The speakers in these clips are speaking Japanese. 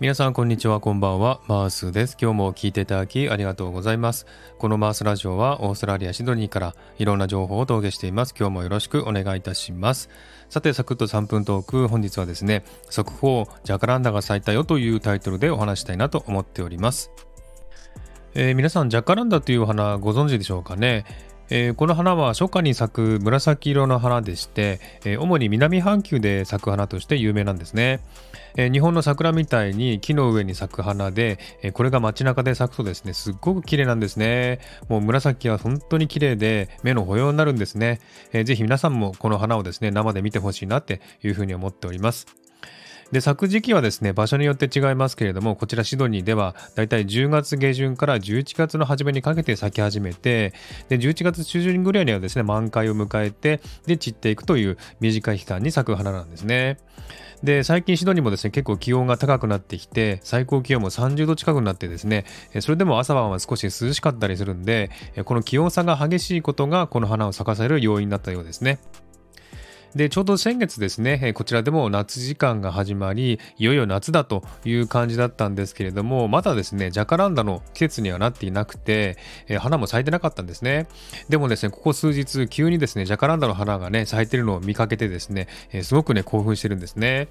皆さんこんにちはこんばんはマースです。今日も聞いていただきありがとうございます。このマースラジオはオーストラリアシドニーからいろんな情報をお届けしています。今日もよろしくお願いいたします。さてサクッと3分トーク本日はですね速報ジャカランダが咲いたよというタイトルでお話したいなと思っております。えー、皆さんジャカランダというお花ご存知でしょうかね？えー、この花は初夏に咲く紫色の花でして、えー、主に南半球で咲く花として有名なんですね、えー、日本の桜みたいに木の上に咲く花で、えこれが街中で咲くとですねすっごく綺麗なんですね。もう紫は本当に綺麗で目の保養になるんですね、えー、ぜひ皆さんもこの花をですね生で見てほしいなっていうふうに思っております。で、咲く時期はですね、場所によって違いますけれども、こちらシドニーでは、だいたい10月下旬から11月の初めにかけて咲き始めて、で、11月中旬ぐらいにはですね、満開を迎えて、で、散っていくという短い期間に咲く花なんですね。で、最近シドニーもですね、結構気温が高くなってきて、最高気温も30度近くになってですね、それでも朝晩は少し涼しかったりするんで、この気温差が激しいことがこの花を咲かせる要因だったようですね。で、ちょうど先月ですね、こちらでも夏時間が始まり、いよいよ夏だという感じだったんですけれども、まだですね、ジャカランダの季節にはなっていなくて、え花も咲いてなかったんですね。でもですね、ここ数日、急にですね、ジャカランダの花がね、咲いてるのを見かけてですね、えすごくね、興奮してるんですね。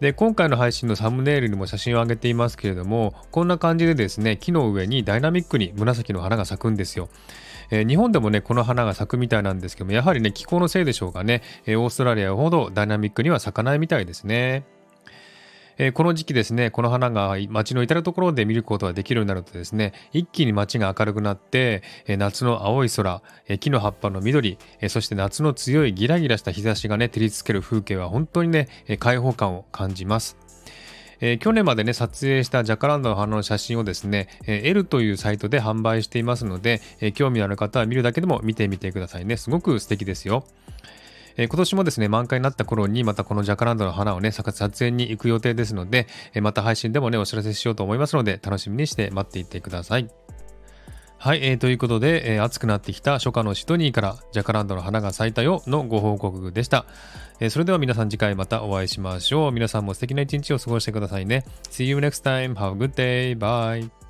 で、今回の配信のサムネイルにも写真を上げていますけれども、こんな感じでですね、木の上にダイナミックに紫の花が咲くんですよ。えー、日本でもね、この花が咲くみたいなんですけども、やはりね、気候のせいでしょうかね、えー、オーストラリアほどダイナミックには咲かないみたいですね。えー、この時期ですね、この花が街の至るところで見ることができるようになるとですね、一気に街が明るくなって、えー、夏の青い空、えー、木の葉っぱの緑、えそして夏の強いギラギラした日差しがね、照りつける風景は本当にね、え開放感を感じます。えー、去年までね、撮影したジャカランダの花の写真をですね、えー、L というサイトで販売していますので、えー、興味のある方は見るだけでも見てみてくださいね。すごく素敵ですよ。え、今年もですね、満開になった頃にまたこのジャカランドの花をね、撮影に行く予定ですので、え、また配信でもね、お知らせしようと思いますので、楽しみにして待っていてください。はい、えー、ということで、えー、暑くなってきた初夏のシトニーからジャカランドの花が咲いたよのご報告でした。えー、それでは皆さん次回またお会いしましょう。皆さんも素敵な一日を過ごしてくださいね。See you next time. Have a good day. Bye.